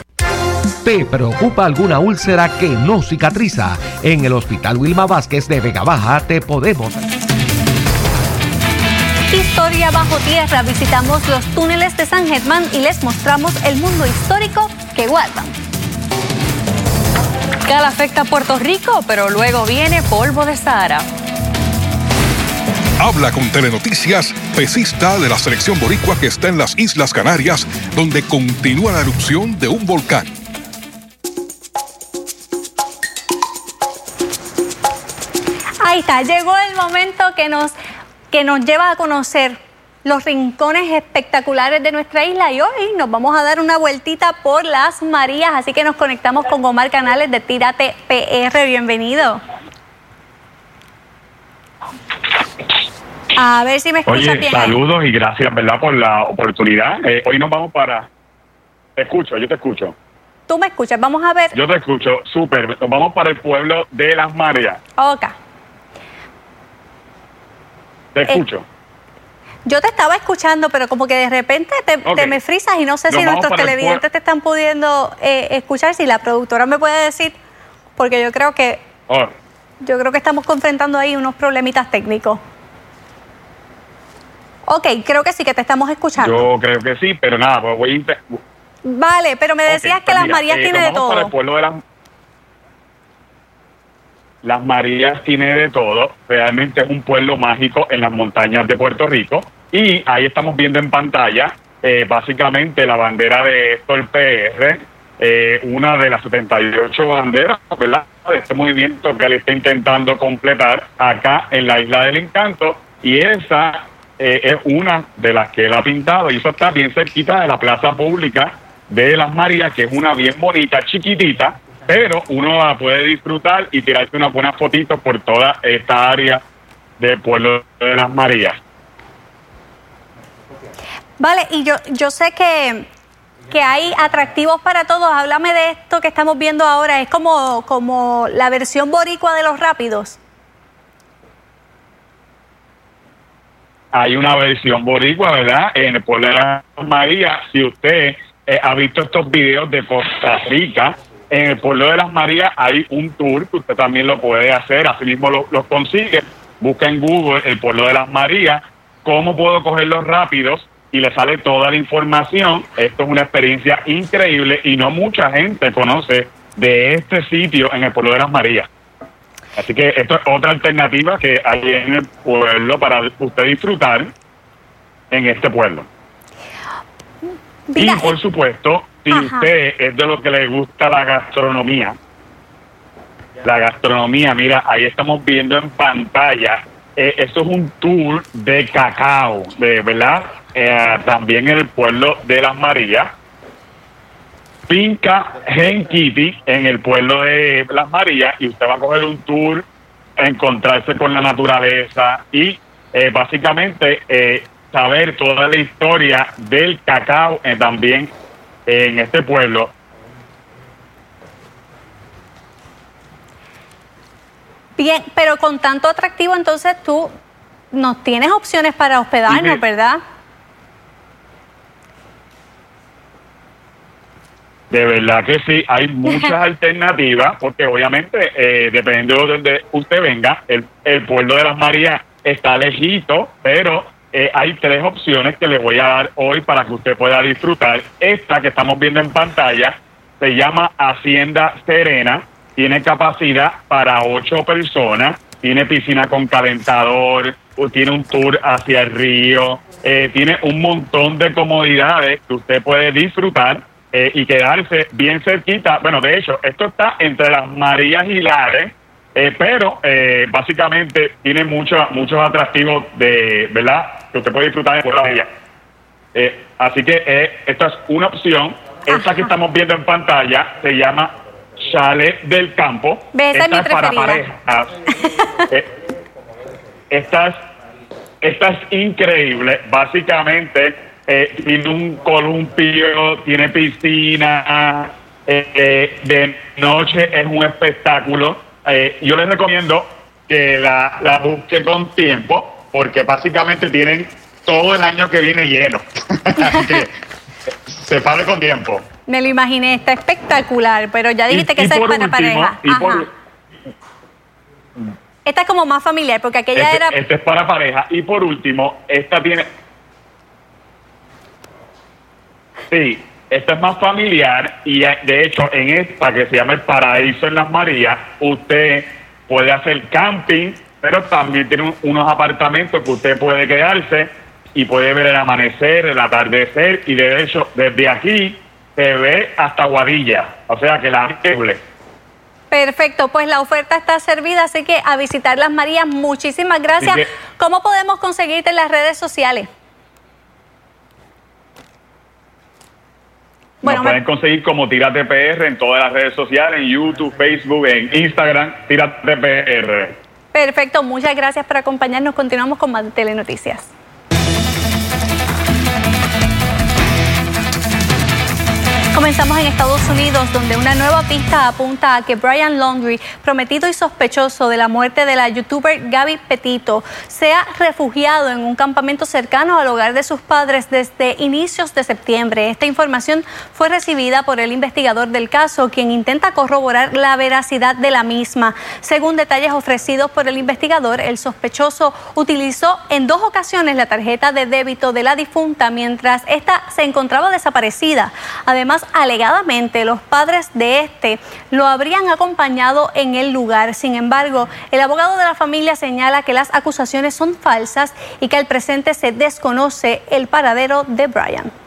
¿Te preocupa alguna úlcera que no cicatriza? En el Hospital Wilma Vázquez de Vega Baja te podemos. Historia bajo tierra. Visitamos los túneles de San Germán y les mostramos el mundo histórico que guardan. Cal afecta a Puerto Rico, pero luego viene polvo de Sahara. Habla con Telenoticias, pesista de la selección boricua que está en las Islas Canarias, donde continúa la erupción de un volcán. Ahí está, llegó el momento que nos, que nos lleva a conocer los rincones espectaculares de nuestra isla y hoy nos vamos a dar una vueltita por las Marías, así que nos conectamos con Omar Canales de Tírate PR, bienvenido. A ver si me escuchas Oye, bien. saludos y gracias, ¿verdad?, por la oportunidad. Eh, hoy nos vamos para... Te escucho, yo te escucho. Tú me escuchas, vamos a ver. Yo te escucho, súper. Nos vamos para el pueblo de Las Marías. Ok. Te Eh, escucho. Yo te estaba escuchando, pero como que de repente te, me frisas y no sé Nos si nuestros televidentes te están pudiendo eh, escuchar, si la productora me puede decir, porque yo creo que Oh, yo creo que estamos confrontando ahí unos problemitas técnicos. Ok, creo que sí, que te estamos escuchando. Yo creo que sí, pero nada, pues voy a Vale, pero me decías que pues las Marías eh, tiene de vamos para todo. el pueblo de las Las Marías tiene de todo. Realmente es un pueblo mágico en las montañas de Puerto Rico. Y ahí estamos viendo en pantalla eh, básicamente la bandera de el PR, eh, una de las 78 banderas, ¿verdad? De este movimiento que él está intentando completar acá en la Isla del Encanto. Y esa eh, es una de las que él ha pintado. Y eso está bien cerquita de la plaza pública de las Marías, que es una bien bonita, chiquitita, pero uno la puede disfrutar y tirarse unas buenas fotitos por toda esta área del pueblo de las Marías. Vale, y yo, yo sé que, que hay atractivos para todos. Háblame de esto que estamos viendo ahora. Es como, como la versión boricua de los rápidos. Hay una versión boricua, ¿verdad? En el pueblo de las Marías, si usted eh, ha visto estos videos de Costa Rica, en el pueblo de las Marías hay un tour que usted también lo puede hacer, así mismo lo, lo consigue. Busca en Google el pueblo de las Marías, cómo puedo cogerlos rápidos y le sale toda la información. Esto es una experiencia increíble y no mucha gente conoce de este sitio en el pueblo de las Marías. Así que esto es otra alternativa que hay en el pueblo para usted disfrutar en este pueblo. Y por supuesto, si Ajá. usted es de lo que le gusta la gastronomía, la gastronomía, mira, ahí estamos viendo en pantalla, eh, esto es un tour de cacao, de verdad, Eh, también en el pueblo de Las Marías. Finca Gen Kitty en el pueblo de Las Marías y usted va a coger un tour, encontrarse con la naturaleza y eh, básicamente eh, saber toda la historia del cacao eh, también en este pueblo. Bien, pero con tanto atractivo, entonces tú nos tienes opciones para hospedarnos. ¿verdad? De verdad que sí, hay muchas alternativas, porque obviamente, eh, dependiendo de donde usted venga, el, el pueblo de las Marías está lejito, pero eh, hay tres opciones que le voy a dar hoy para que usted pueda disfrutar. Esta que estamos viendo en pantalla se llama Hacienda Serena, tiene capacidad para ocho personas, tiene piscina con calentador, tiene un tour hacia el río, eh, tiene un montón de comodidades que usted puede disfrutar eh, y quedarse bien cerquita. Bueno, de hecho, esto está entre las Marías y Lares, eh, pero eh, básicamente tiene muchos muchos atractivos de, ¿verdad? Que usted puede disfrutar en Puebla Bella. Eh, así que eh, esta es una opción. Esta que estamos viendo en pantalla se llama Chalet del Campo. Es Esta mi para parejas. Eh, esta es, esta es increíble. Básicamente eh, tiene un columpio, tiene piscina, de noche es un espectáculo. Eh, yo les recomiendo que la, la busquen con tiempo porque básicamente tienen todo el año que viene lleno. Así que se pare con tiempo. Me lo imaginé, está espectacular, pero ya dijiste que esa es para último, pareja. y por- Ajá. Esta es como más familiar, porque aquella Este, era... este es para pareja. Y por último, esta tiene. Sí, esta es más familiar y eh, de hecho en esta que se llama el Paraíso en las Marías, usted puede hacer camping, pero también tiene un- unos apartamentos que usted puede quedarse y puede ver el amanecer, el atardecer y de hecho desde aquí se ve hasta Guadilla, o sea que la increíble. Perfecto, pues la oferta está servida, así que a visitar las Marías, muchísimas gracias. ¿Cómo podemos conseguirte en las redes sociales? Bueno, Nos pueden conseguir como Tírate PR en todas las redes sociales, en YouTube, Facebook, en Instagram, Tírate PR. Perfecto, muchas gracias por acompañarnos. Continuamos con más Telenoticias. Comenzamos en Estados Unidos, donde una nueva pista apunta a que Brian Laundrie, prometido y sospechoso de la muerte de la youtuber Gaby Petito, se refugiado en un campamento cercano al hogar de sus padres desde inicios de septiembre. Esta información fue recibida por el investigador del caso, quien intenta corroborar la veracidad de la misma. Según detalles ofrecidos por el investigador, el sospechoso utilizó en dos ocasiones la tarjeta de débito de la difunta mientras ésta se encontraba desaparecida. Además, alegadamente los padres de este lo habrían acompañado en el lugar. Sin embargo, el abogado de la familia señala que las acusaciones son falsas y que al presente se desconoce el paradero de Brian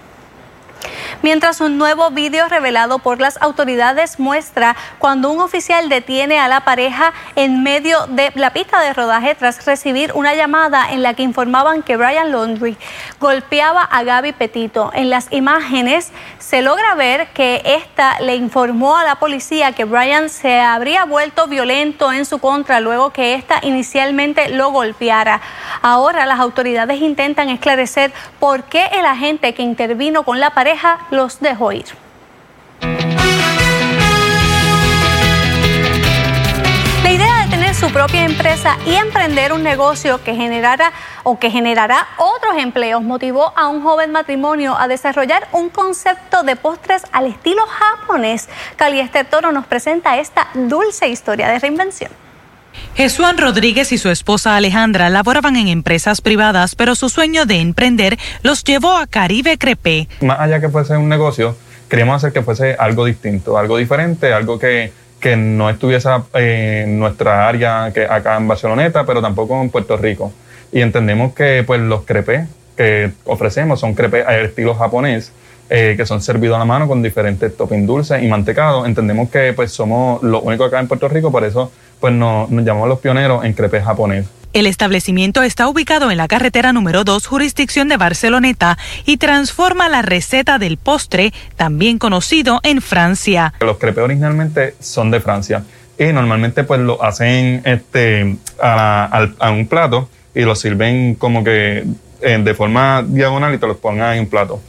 mientras un nuevo vídeo revelado por las autoridades muestra cuando un oficial detiene a la pareja en medio de la pista de rodaje tras recibir una llamada en la que informaban que Brian Laundry golpeaba a Gaby Petito. En las imágenes se logra ver que esta le informó a la policía que Brian se habría vuelto violento en su contra luego que esta inicialmente lo golpeara. Ahora las autoridades intentan esclarecer por qué el agente que intervino con la pareja los dejó ir. La idea de tener su propia empresa y emprender un negocio que generara o que generará otros empleos motivó a un joven matrimonio a desarrollar un concepto de postres al estilo japonés. Caliester Toro nos presenta esta dulce historia de reinvención. Jesuán Rodríguez y su esposa Alejandra laboraban en empresas privadas, pero su sueño de emprender los llevó a Caribe Crepé. Más allá que fuese un negocio, queríamos hacer que fuese algo distinto, algo diferente, algo que, que no estuviese en nuestra área que acá en Barceloneta, pero tampoco en Puerto Rico. Y entendemos que pues, los crepés que ofrecemos son crepés al estilo japonés, eh, que son servidos a la mano con diferentes toppings dulces y mantecados. Entendemos que pues, somos los únicos acá en Puerto Rico, por eso pues nos, llamamos los pioneros en crepes japonés. El establecimiento está ubicado en la carretera número 2, jurisdicción de Barceloneta, y transforma la receta del postre, también conocido en Francia. Los crepes originalmente son de Francia y normalmente pues lo hacen este, a, un plato y lo sirven como que eh, de forma diagonal y te los pongan en un plato.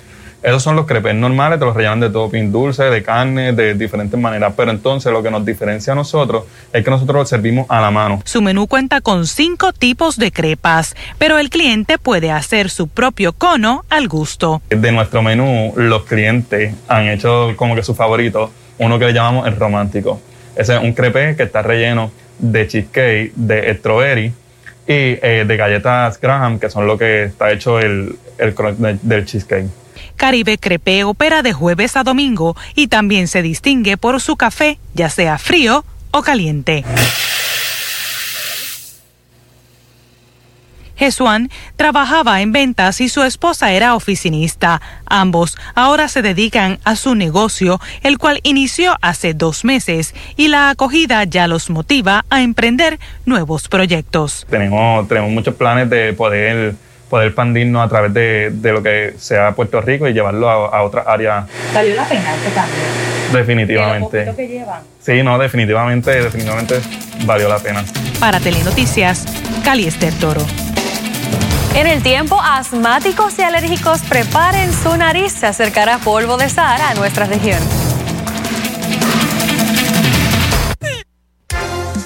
Esos son los crepes normales, te los rellenan de topping dulce, de carne, de diferentes maneras. Pero entonces lo que nos diferencia a nosotros es que nosotros los servimos a la mano. Su menú cuenta con cinco tipos de crepas, pero el cliente puede hacer su propio cono al gusto. De nuestro menú, los clientes han hecho como que su favorito, uno que le llamamos el romántico. Ese es un crepe que está relleno de cheesecake, de strawberry y eh, de galletas Graham, que son lo que está hecho el, el del cheesecake. Caribe Crepe opera de jueves a domingo y también se distingue por su café, ya sea frío o caliente. Jesuán trabajaba en ventas y su esposa era oficinista. Ambos ahora se dedican a su negocio, el cual inició hace dos meses y la acogida ya los motiva a emprender nuevos proyectos. Tenemos, tenemos muchos planes de poder poder expandirnos a través de, lo que sea Puerto Rico y llevarlo a, otras áreas. ¿Valió la pena este cambio? Definitivamente. que llevan? Sí, no, definitivamente, definitivamente valió la pena. Para Telenoticias, Cali Esther Toro. En el tiempo, asmáticos y alérgicos preparen su nariz. Se acercará polvo de Sahara a nuestra región.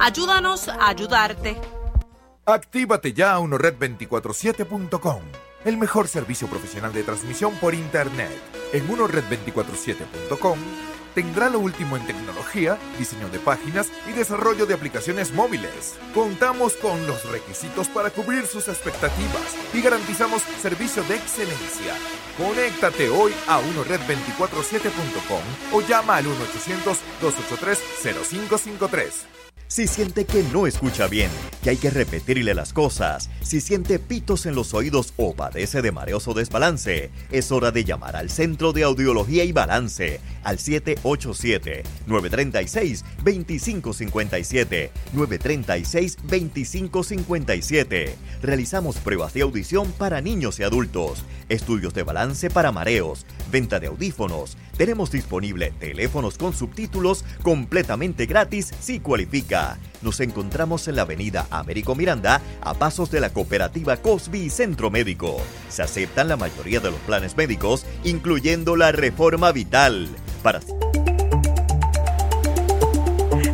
Ayúdanos a ayudarte. Actívate ya a unored247.com, el mejor servicio profesional de transmisión por Internet. En unored247.com tendrá lo último en tecnología, diseño de páginas y desarrollo de aplicaciones móviles. Contamos con los requisitos para cubrir sus expectativas y garantizamos servicio de excelencia. Conéctate hoy a unored247.com o llama al 1-800-283-0553. Si siente que no escucha bien, que hay que repetirle las cosas, si siente pitos en los oídos o padece de mareos o desbalance, es hora de llamar al Centro de Audiología y Balance al 787-936-2557, 936-2557. Realizamos pruebas de audición para niños y adultos, estudios de balance para mareos, venta de audífonos. Tenemos disponible teléfonos con subtítulos completamente gratis si cualifica. Nos encontramos en la avenida Américo Miranda, a pasos de la cooperativa Cosby Centro Médico. Se aceptan la mayoría de los planes médicos, incluyendo la reforma vital. Para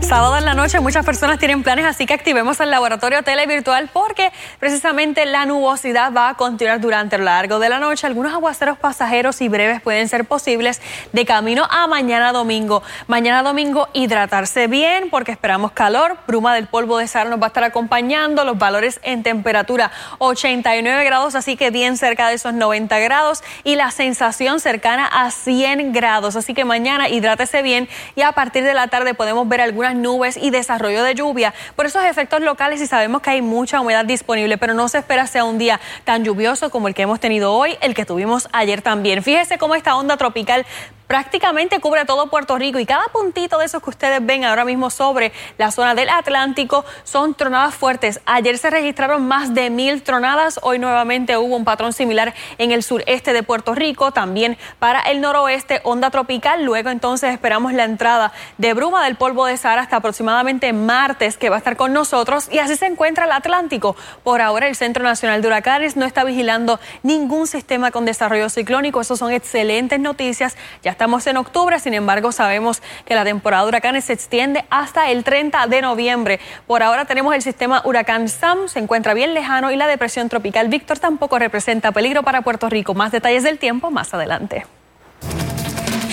Sábado en la noche muchas personas tienen planes, así que activemos el laboratorio televirtual porque precisamente la nubosidad va a continuar durante el largo de la noche. Algunos aguaceros pasajeros y breves pueden ser posibles de camino a mañana domingo. Mañana domingo hidratarse bien porque esperamos calor. Bruma del polvo de Sahara nos va a estar acompañando. Los valores en temperatura 89 grados, así que bien cerca de esos 90 grados y la sensación cercana a 100 grados. Así que mañana hidrátese bien y a partir de la tarde podemos ver algunas nubes y desarrollo de lluvia por esos efectos locales y sabemos que hay mucha humedad disponible, pero no se espera sea un día tan lluvioso como el que hemos tenido hoy, el que tuvimos ayer también. Fíjese cómo esta onda tropical prácticamente cubre todo Puerto Rico y cada puntito de esos que ustedes ven ahora mismo sobre la zona del Atlántico son tronadas fuertes. Ayer se registraron más de mil tronadas, hoy nuevamente hubo un patrón similar en el sureste de Puerto Rico, también para el noroeste, onda tropical. Luego entonces esperamos la entrada de bruma del polvo de Sahara hasta aproximadamente martes que va a estar con nosotros y así se encuentra el Atlántico. Por ahora el Centro Nacional de Huracanes no está vigilando ningún sistema con desarrollo ciclónico. Eso son excelentes noticias. Ya estamos en octubre, sin embargo sabemos que la temporada de huracanes se extiende hasta el 30 de noviembre. Por ahora tenemos el sistema huracán Sam, se encuentra bien lejano y la depresión tropical Víctor tampoco representa peligro para Puerto Rico. Más detalles del tiempo más adelante.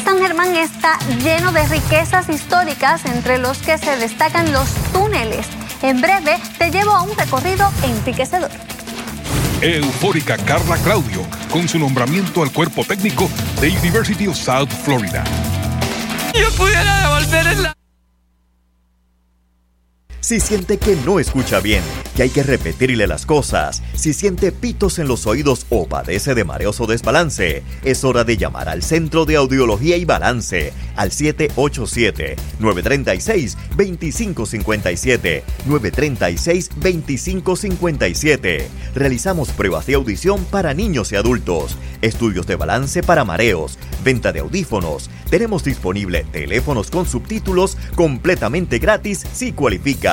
San Germán está lleno de riquezas históricas, entre los que se destacan los túneles. En breve te llevo a un recorrido enriquecedor. Eufórica Carla Claudio con su nombramiento al cuerpo técnico de University of South Florida. Yo pudiera. Si siente que no escucha bien, que hay que repetirle las cosas, si siente pitos en los oídos o padece de mareos o desbalance, es hora de llamar al Centro de Audiología y Balance al 787-936-2557, 936-2557. Realizamos pruebas de audición para niños y adultos, estudios de balance para mareos, venta de audífonos. Tenemos disponible teléfonos con subtítulos completamente gratis si cualifica.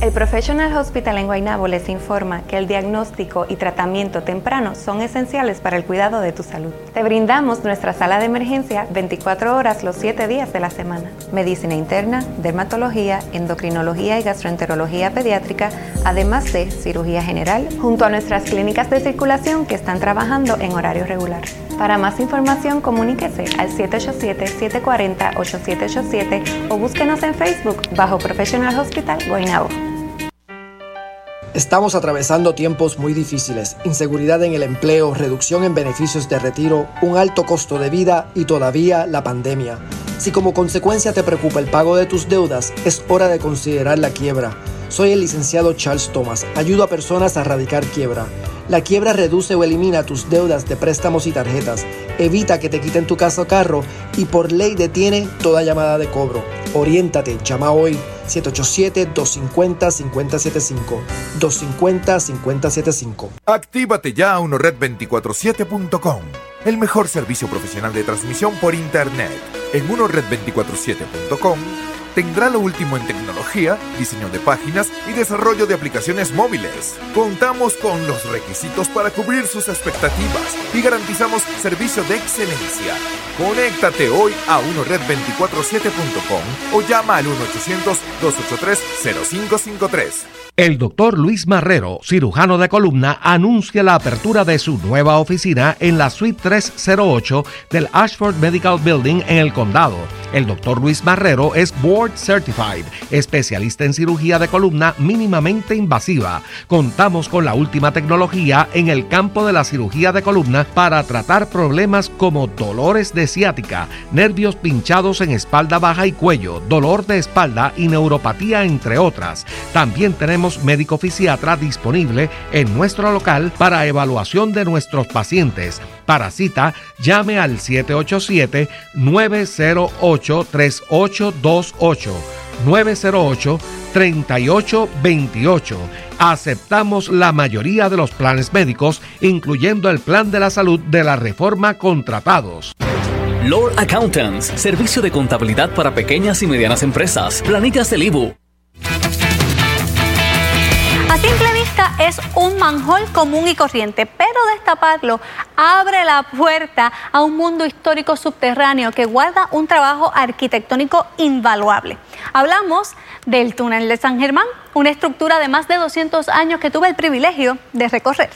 El Professional Hospital en Guaynabo les informa que el diagnóstico y tratamiento temprano son esenciales para el cuidado de tu salud. Te brindamos nuestra sala de emergencia 24 horas los 7 días de la semana. Medicina interna, dermatología, endocrinología y gastroenterología pediátrica, además de cirugía general, junto a nuestras clínicas de circulación que están trabajando en horario regular. Para más información, comuníquese al 787-740-8787 o búsquenos en Facebook bajo Professional Hospital Guaynabo. Estamos atravesando tiempos muy difíciles, inseguridad en el empleo, reducción en beneficios de retiro, un alto costo de vida y todavía la pandemia. Si como consecuencia te preocupa el pago de tus deudas, es hora de considerar la quiebra. Soy el licenciado Charles Thomas, ayudo a personas a erradicar quiebra. La quiebra reduce o elimina tus deudas de préstamos y tarjetas, evita que te quiten tu casa o carro y por ley detiene toda llamada de cobro. Oriéntate, llama hoy 787-250-5075. 250-5075. Actívate ya a unored247.com, el mejor servicio profesional de transmisión por Internet. En unored247.com tendrá lo último en tecnología, diseño de páginas y desarrollo de aplicaciones móviles. Contamos con los requisitos para cubrir sus expectativas y garantizamos servicio de excelencia. Conéctate hoy a unored247.com o llama al 1-800-283-0553. El doctor Luis Marrero, cirujano de columna, anuncia la apertura de su nueva oficina en la suite 308 del Ashford Medical Building en el condado. El doctor Luis Marrero es board certified, especialista en cirugía de columna mínimamente invasiva. Contamos con la última tecnología en el campo de la cirugía de columna para tratar problemas como dolores de ciática, nervios pinchados en espalda baja y cuello, dolor de espalda y neuropatía, entre otras. También tenemos médico fisiatra disponible en nuestro local para evaluación de nuestros pacientes. Para cita, llame al 787-908-3828. 908-3828. Aceptamos la mayoría de los planes médicos, incluyendo el plan de la salud de la reforma contratados. Lord Accountants, servicio de contabilidad para pequeñas y medianas empresas. Planillas del IBU. A simple vista es un manjol común y corriente, pero destaparlo abre la puerta a un mundo histórico subterráneo que guarda un trabajo arquitectónico invaluable. Hablamos del túnel de San Germán, una estructura de más de 200 años que tuve el privilegio de recorrer.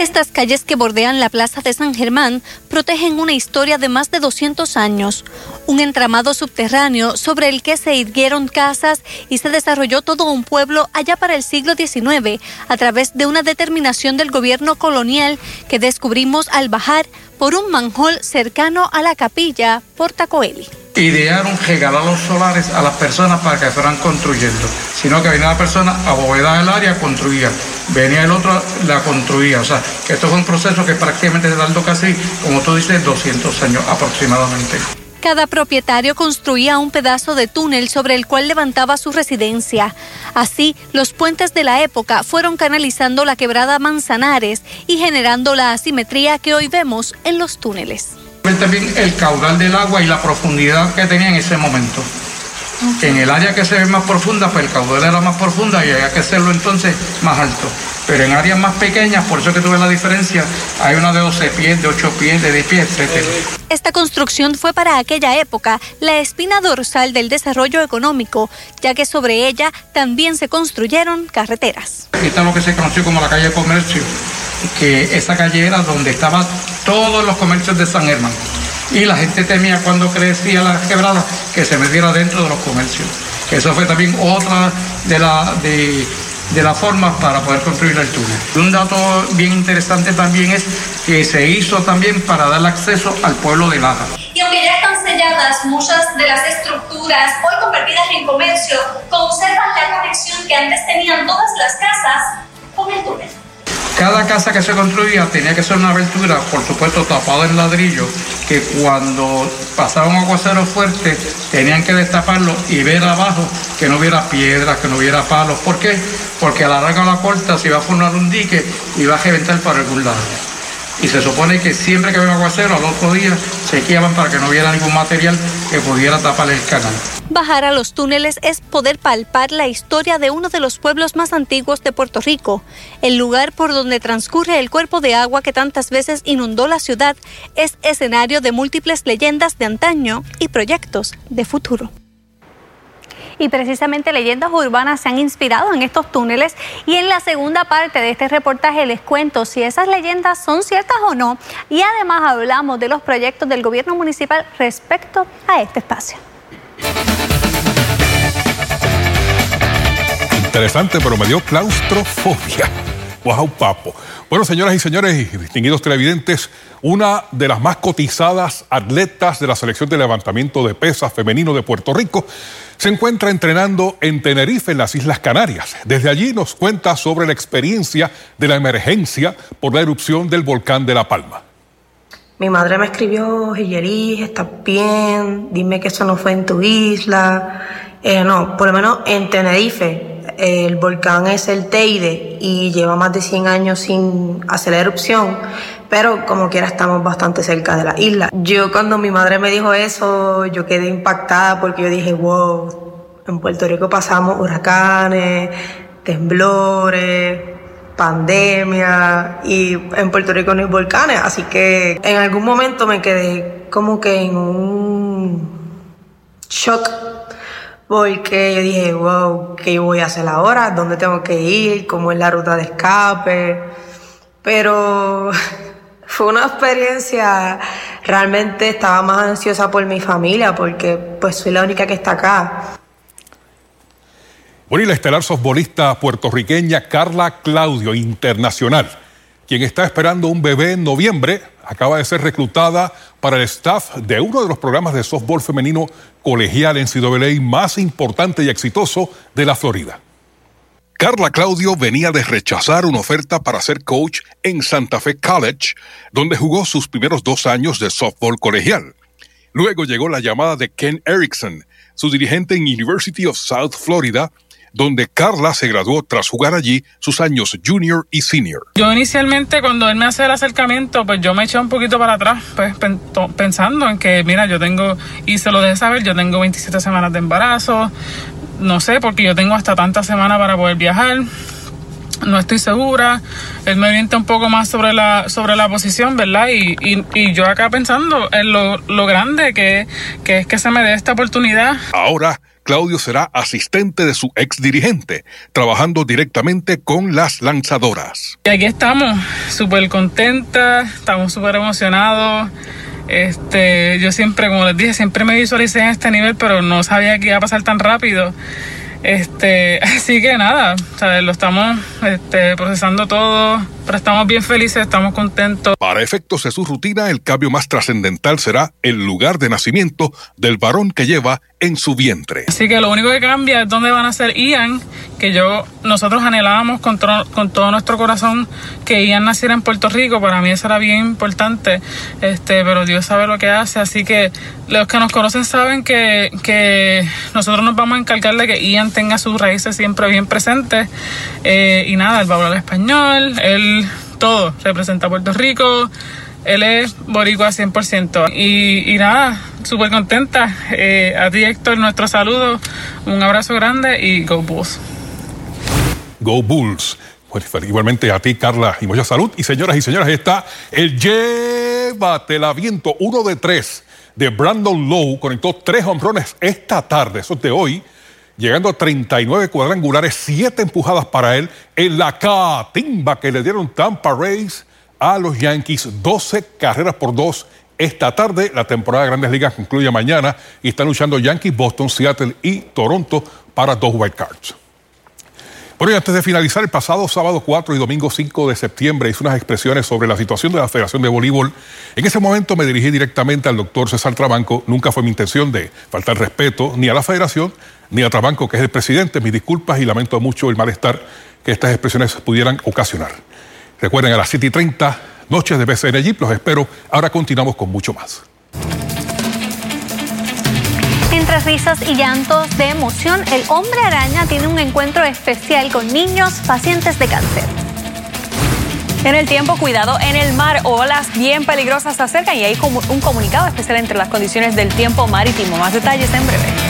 Estas calles que bordean la Plaza de San Germán protegen una historia de más de 200 años, un entramado subterráneo sobre el que se irguieron casas y se desarrolló todo un pueblo allá para el siglo XIX a través de una determinación del gobierno colonial que descubrimos al bajar por un manjol cercano a la capilla Portacoeli idearon regalar los solares a las personas para que fueran construyendo, sino que venía la persona a abovedar el área, construía, venía el otro, la construía, o sea, que esto fue un proceso que prácticamente se tardó casi, como tú dices, 200 años aproximadamente. Cada propietario construía un pedazo de túnel sobre el cual levantaba su residencia. Así, los puentes de la época fueron canalizando la quebrada Manzanares y generando la asimetría que hoy vemos en los túneles también el caudal del agua y la profundidad que tenía en ese momento. En el área que se ve más profunda, pues el caudal era más profunda y había que hacerlo entonces más alto. Pero en áreas más pequeñas, por eso que tuve la diferencia, hay una de 12 pies, de 8 pies, de 10 pies, etc. Esta construcción fue para aquella época la espina dorsal del desarrollo económico, ya que sobre ella también se construyeron carreteras. Esta es lo que se conoció como la calle de comercio, que esa calle era donde estaban todos los comercios de San Germán. Y la gente temía cuando crecía la quebrada que se metiera dentro de los comercios. Eso fue también otra de, la, de de la forma para poder construir el túnel. Un dato bien interesante también es que se hizo también para dar acceso al pueblo de Laja. Y aunque ya están selladas muchas de las estructuras hoy convertidas en comercio, conservan la conexión que antes tenían todas las casas con el túnel. Cada casa que se construía tenía que ser una abertura, por supuesto tapada en ladrillo, que cuando pasaba un aguacero fuerte tenían que destaparlo y ver abajo que no hubiera piedras, que no hubiera palos. ¿Por qué? Porque a la larga o la corta se iba a formar un dique y iba a reventar para algún lado. Y se supone que siempre que había aguacero, al otro día se quedaban para que no hubiera ningún material que pudiera tapar el canal. Bajar a los túneles es poder palpar la historia de uno de los pueblos más antiguos de Puerto Rico. El lugar por donde transcurre el cuerpo de agua que tantas veces inundó la ciudad es escenario de múltiples leyendas de antaño y proyectos de futuro y precisamente leyendas urbanas se han inspirado en estos túneles y en la segunda parte de este reportaje les cuento si esas leyendas son ciertas o no y además hablamos de los proyectos del gobierno municipal respecto a este espacio. Interesante, pero me dio claustrofobia. Wow, papo. Bueno, señoras y señores y distinguidos televidentes, una de las más cotizadas atletas de la selección de levantamiento de pesas femenino de Puerto Rico se encuentra entrenando en Tenerife, en las Islas Canarias. Desde allí nos cuenta sobre la experiencia de la emergencia por la erupción del volcán de La Palma. Mi madre me escribió, Hillerí, ¿estás bien? Dime que eso no fue en tu isla. Eh, no, por lo menos en Tenerife. El volcán es el Teide y lleva más de 100 años sin hacer erupción, pero como quiera estamos bastante cerca de la isla. Yo cuando mi madre me dijo eso, yo quedé impactada porque yo dije, wow, en Puerto Rico pasamos huracanes, temblores, pandemia y en Puerto Rico no hay volcanes, así que en algún momento me quedé como que en un shock porque yo dije, wow, ¿qué voy a hacer ahora? ¿Dónde tengo que ir? ¿Cómo es la ruta de escape? Pero fue una experiencia, realmente estaba más ansiosa por mi familia porque pues soy la única que está acá. Bueno, y la estelar softbolista puertorriqueña Carla Claudio, internacional, quien está esperando un bebé en noviembre, acaba de ser reclutada para el staff de uno de los programas de softball femenino colegial en CWA más importante y exitoso de la Florida. Carla Claudio venía de rechazar una oferta para ser coach en Santa Fe College, donde jugó sus primeros dos años de softball colegial. Luego llegó la llamada de Ken Erickson, su dirigente en University of South Florida, donde Carla se graduó tras jugar allí sus años junior y senior. Yo inicialmente cuando él me hace el acercamiento, pues yo me eché un poquito para atrás, pues pensando en que, mira, yo tengo, y se lo dejé saber, yo tengo 27 semanas de embarazo, no sé, porque yo tengo hasta tantas semanas para poder viajar. No estoy segura. Él me orienta un poco más sobre la, sobre la posición, ¿verdad? Y, y, yo acá pensando en lo, lo grande que, que es que se me dé esta oportunidad. Ahora Claudio será asistente de su ex dirigente, trabajando directamente con las lanzadoras. Y aquí estamos, súper contentas, estamos súper emocionados. Este, yo siempre, como les dije, siempre me visualicé en este nivel, pero no sabía que iba a pasar tan rápido. Este, así que nada, lo estamos este, procesando todo, pero estamos bien felices, estamos contentos. Para efectos de su rutina, el cambio más trascendental será el lugar de nacimiento del varón que lleva en su vientre. Así que lo único que cambia es dónde van a ser Ian, que yo, nosotros anhelábamos con, con todo nuestro corazón que Ian naciera en Puerto Rico, para mí eso era bien importante, este, pero Dios sabe lo que hace, así que los que nos conocen saben que, que nosotros nos vamos a encargar de que Ian tenga sus raíces siempre bien presentes, eh, y nada, él va a hablar español, él todo, representa a Puerto Rico, él es boricua 100%. Y, nada, súper contenta. Eh, a ti, Héctor, nuestro saludo, un abrazo grande y Go Bulls. Go Bulls. igualmente a ti, Carla, y mucha salud. Y señoras y señores, ahí está el Llévate el viento, uno de tres de Brandon Lowe. Conectó tres hombrones esta tarde, eso es de hoy, llegando a 39 cuadrangulares, siete empujadas para él en la catimba que le dieron Tampa Rays a los Yankees, 12 carreras por dos esta tarde. La temporada de Grandes Ligas concluye mañana y están luchando Yankees, Boston, Seattle y Toronto para dos white cards. Bueno, y antes de finalizar, el pasado sábado 4 y domingo 5 de septiembre hice unas expresiones sobre la situación de la Federación de Voleibol. En ese momento me dirigí directamente al doctor César Trabanco. Nunca fue mi intención de faltar respeto ni a la Federación ni a Trabanco, que es el presidente. Mis disculpas y lamento mucho el malestar que estas expresiones pudieran ocasionar. Recuerden a las 7 y 30, noches de BCN Jeep. Los espero. Ahora continuamos con mucho más. Entre risas y llantos de emoción, el hombre araña tiene un encuentro especial con niños pacientes de cáncer. En el tiempo, cuidado en el mar, olas bien peligrosas se acercan y hay un comunicado especial entre las condiciones del tiempo marítimo. Más detalles en breve.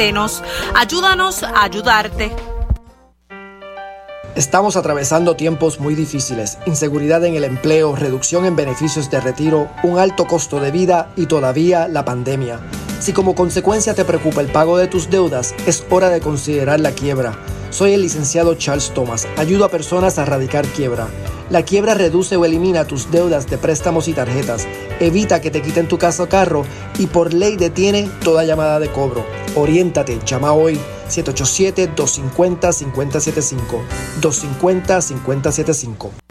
Ayúdanos a ayudarte. Estamos atravesando tiempos muy difíciles, inseguridad en el empleo, reducción en beneficios de retiro, un alto costo de vida y todavía la pandemia. Si como consecuencia te preocupa el pago de tus deudas, es hora de considerar la quiebra. Soy el licenciado Charles Thomas. Ayudo a personas a erradicar quiebra. La quiebra reduce o elimina tus deudas de préstamos y tarjetas, evita que te quiten tu casa o carro y por ley detiene toda llamada de cobro. Oriéntate, llama hoy 787-250-5075. 250-5075.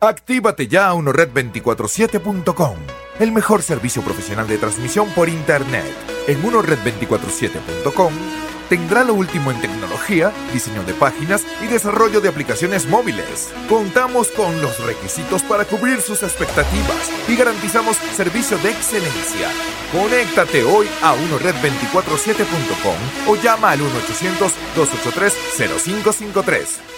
Actívate ya a unored247.com, el mejor servicio profesional de transmisión por Internet. En unored247.com tendrá lo último en tecnología, diseño de páginas y desarrollo de aplicaciones móviles. Contamos con los requisitos para cubrir sus expectativas y garantizamos servicio de excelencia. Conéctate hoy a unored247.com o llama al 1-800-283-0553.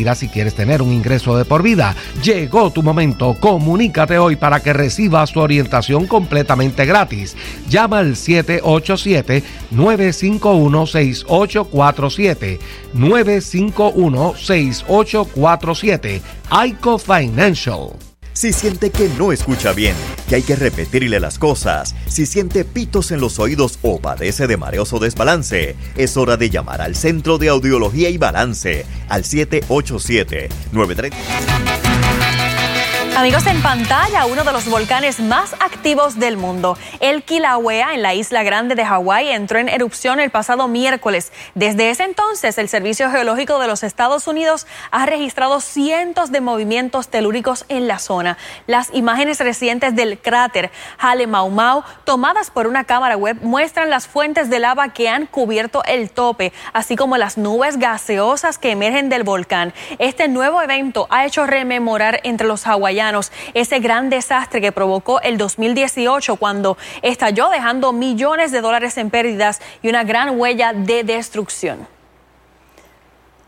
si quieres tener un ingreso de por vida. Llegó tu momento. Comunícate hoy para que recibas tu orientación completamente gratis. Llama al 787-951-6847. 951-6847. ICO Financial. Si siente que no escucha bien, que hay que repetirle las cosas, si siente pitos en los oídos o padece de mareos o desbalance, es hora de llamar al Centro de Audiología y Balance al 787 930 Amigos, en pantalla, uno de los volcanes más activos del mundo, el Kilauea, en la isla grande de Hawái, entró en erupción el pasado miércoles. Desde ese entonces, el Servicio Geológico de los Estados Unidos ha registrado cientos de movimientos telúricos en la zona. Las imágenes recientes del cráter Hale Mau Mau, tomadas por una cámara web, muestran las fuentes de lava que han cubierto el tope, así como las nubes gaseosas que emergen del volcán. Este nuevo evento ha hecho rememorar entre los hawaianos ese gran desastre que provocó el 2018 cuando estalló dejando millones de dólares en pérdidas y una gran huella de destrucción.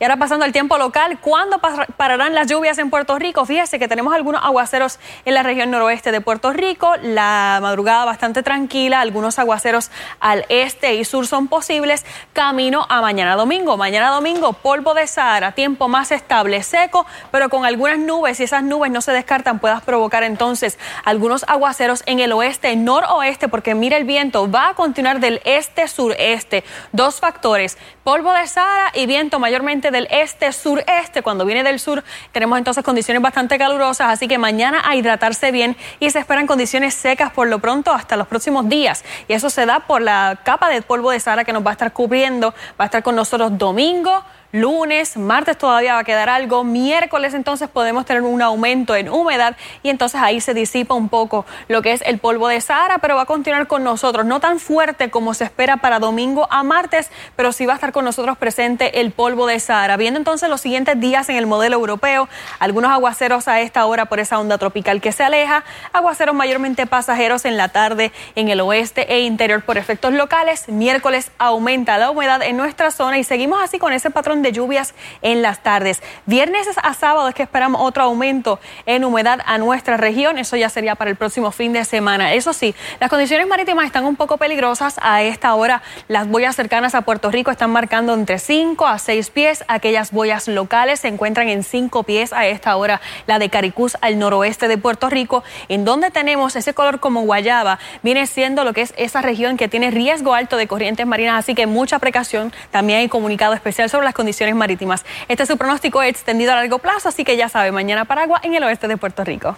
Y ahora pasando al tiempo local, ¿cuándo pararán las lluvias en Puerto Rico? Fíjese que tenemos algunos aguaceros en la región noroeste de Puerto Rico, la madrugada bastante tranquila, algunos aguaceros al este y sur son posibles, camino a mañana domingo. Mañana domingo, polvo de Sahara, tiempo más estable, seco, pero con algunas nubes y esas nubes no se descartan, puedas provocar entonces algunos aguaceros en el oeste, noroeste, porque mira el viento, va a continuar del este-sureste. Dos factores, polvo de Sahara y viento mayormente del este-sureste. Cuando viene del sur tenemos entonces condiciones bastante calurosas, así que mañana a hidratarse bien y se esperan condiciones secas por lo pronto hasta los próximos días. Y eso se da por la capa de polvo de Sahara que nos va a estar cubriendo, va a estar con nosotros domingo lunes, martes todavía va a quedar algo, miércoles entonces podemos tener un aumento en humedad y entonces ahí se disipa un poco lo que es el polvo de Sahara, pero va a continuar con nosotros, no tan fuerte como se espera para domingo a martes, pero sí va a estar con nosotros presente el polvo de Sahara. Viendo entonces los siguientes días en el modelo europeo, algunos aguaceros a esta hora por esa onda tropical que se aleja, aguaceros mayormente pasajeros en la tarde en el oeste e interior por efectos locales, miércoles aumenta la humedad en nuestra zona y seguimos así con ese patrón de lluvias en las tardes. Viernes a sábado es que esperamos otro aumento en humedad a nuestra región. Eso ya sería para el próximo fin de semana. Eso sí, las condiciones marítimas están un poco peligrosas. A esta hora las boyas cercanas a Puerto Rico están marcando entre 5 a 6 pies. Aquellas boyas locales se encuentran en 5 pies a esta hora. La de Caricús al noroeste de Puerto Rico, en donde tenemos ese color como guayaba, viene siendo lo que es esa región que tiene riesgo alto de corrientes marinas. Así que mucha precaución. También hay comunicado especial sobre las marítimas. Este es su pronóstico extendido a largo plazo, así que ya sabe, mañana Paragua en el oeste de Puerto Rico.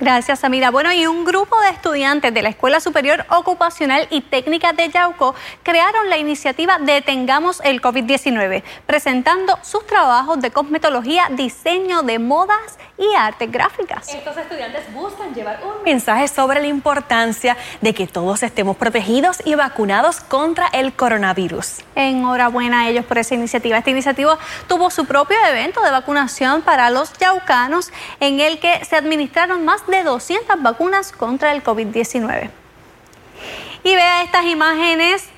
Gracias, Amira. Bueno, y un grupo de estudiantes de la Escuela Superior Ocupacional y Técnica de Yauco crearon la iniciativa Detengamos el COVID-19, presentando sus trabajos de cosmetología, diseño de modas y artes gráficas. Estos estudiantes buscan llevar un mensaje sobre la importancia de que todos estemos protegidos y vacunados contra el coronavirus. Enhorabuena a ellos por esa iniciativa. Esta iniciativa tuvo su propio evento de vacunación para los yaucanos en el que se administraron más de 200 vacunas contra el COVID-19. Y vea estas imágenes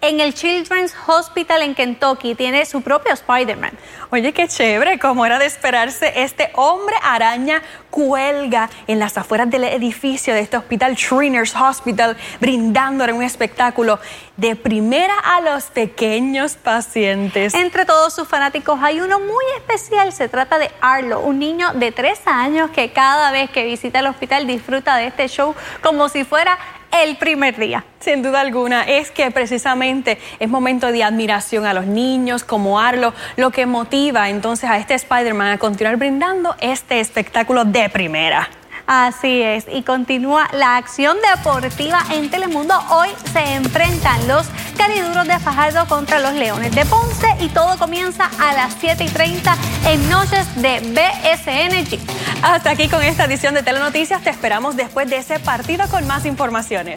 en el Children's Hospital en Kentucky. Tiene su propio Spider-Man. Oye, qué chévere, como era de esperarse, este hombre araña cuelga en las afueras del edificio de este hospital, Shriners Hospital, brindándole un espectáculo de primera a los pequeños pacientes. Entre todos sus fanáticos hay uno muy especial, se trata de Arlo, un niño de tres años que cada vez que visita el hospital disfruta de este show como si fuera el primer día. Sin duda alguna, es que precisamente es momento de admiración a los niños, como Arlo, lo que motiva entonces a este Spider-Man a continuar brindando este espectáculo de primera. Así es, y continúa la acción deportiva en Telemundo. Hoy se enfrentan los cariduros de Fajardo contra los Leones de Ponce y todo comienza a las 7 y 30 en Noches de BSNG. Hasta aquí con esta edición de Telenoticias. Te esperamos después de ese partido con más informaciones.